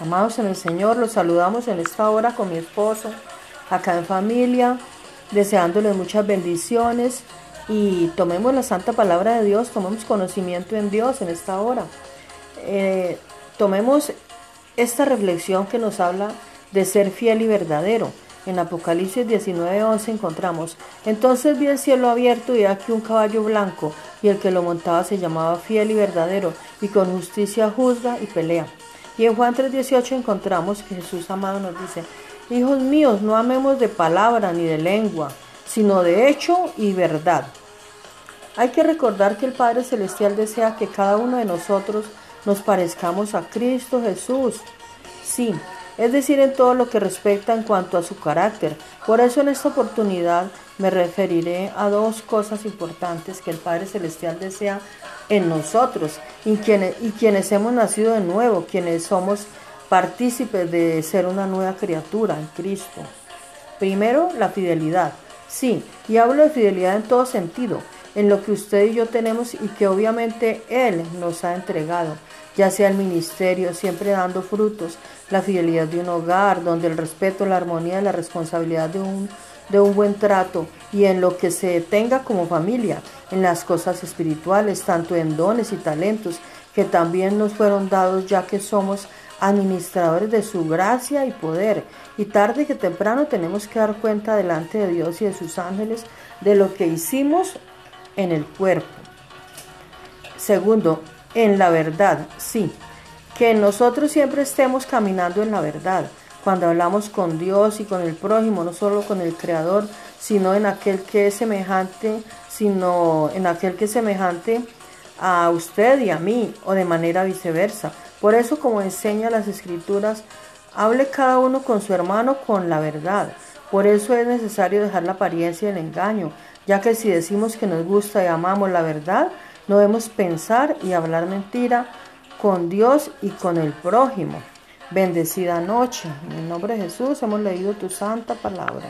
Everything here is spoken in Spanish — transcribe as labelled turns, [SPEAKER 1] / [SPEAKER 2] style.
[SPEAKER 1] Amados en el Señor, los saludamos en esta hora con mi esposo, acá en familia, deseándoles muchas bendiciones y tomemos la santa palabra de Dios, tomemos conocimiento en Dios en esta hora. Eh, tomemos esta reflexión que nos habla de ser fiel y verdadero. En Apocalipsis 19:11 encontramos, entonces vi el cielo abierto y aquí un caballo blanco, y el que lo montaba se llamaba fiel y verdadero, y con justicia juzga y pelea. Y en Juan 3:18 encontramos que Jesús amado nos dice, Hijos míos, no amemos de palabra ni de lengua, sino de hecho y verdad. Hay que recordar que el Padre Celestial desea que cada uno de nosotros nos parezcamos a Cristo Jesús. Sí, es decir, en todo lo que respecta en cuanto a su carácter. Por eso en esta oportunidad me referiré a dos cosas importantes que el Padre Celestial desea en nosotros y quienes, y quienes hemos nacido de nuevo, quienes somos partícipes de ser una nueva criatura en Cristo. Primero, la fidelidad. Sí, y hablo de fidelidad en todo sentido, en lo que usted y yo tenemos y que obviamente Él nos ha entregado, ya sea el ministerio, siempre dando frutos, la fidelidad de un hogar, donde el respeto, la armonía la responsabilidad de un, de un buen trato y en lo que se tenga como familia, en las cosas espirituales, tanto en dones y talentos que también nos fueron dados ya que somos administradores de su gracia y poder. Y tarde que temprano tenemos que dar cuenta delante de Dios y de sus ángeles de lo que hicimos en el cuerpo. Segundo, en la verdad, sí, que nosotros siempre estemos caminando en la verdad, cuando hablamos con Dios y con el prójimo, no solo con el Creador, sino en aquel que es semejante, sino en aquel que es semejante a usted y a mí, o de manera viceversa. Por eso, como enseña las escrituras, hable cada uno con su hermano con la verdad. Por eso es necesario dejar la apariencia del engaño, ya que si decimos que nos gusta y amamos la verdad, no debemos pensar y hablar mentira con Dios y con el prójimo. Bendecida noche. En el nombre de Jesús hemos leído tu santa palabra.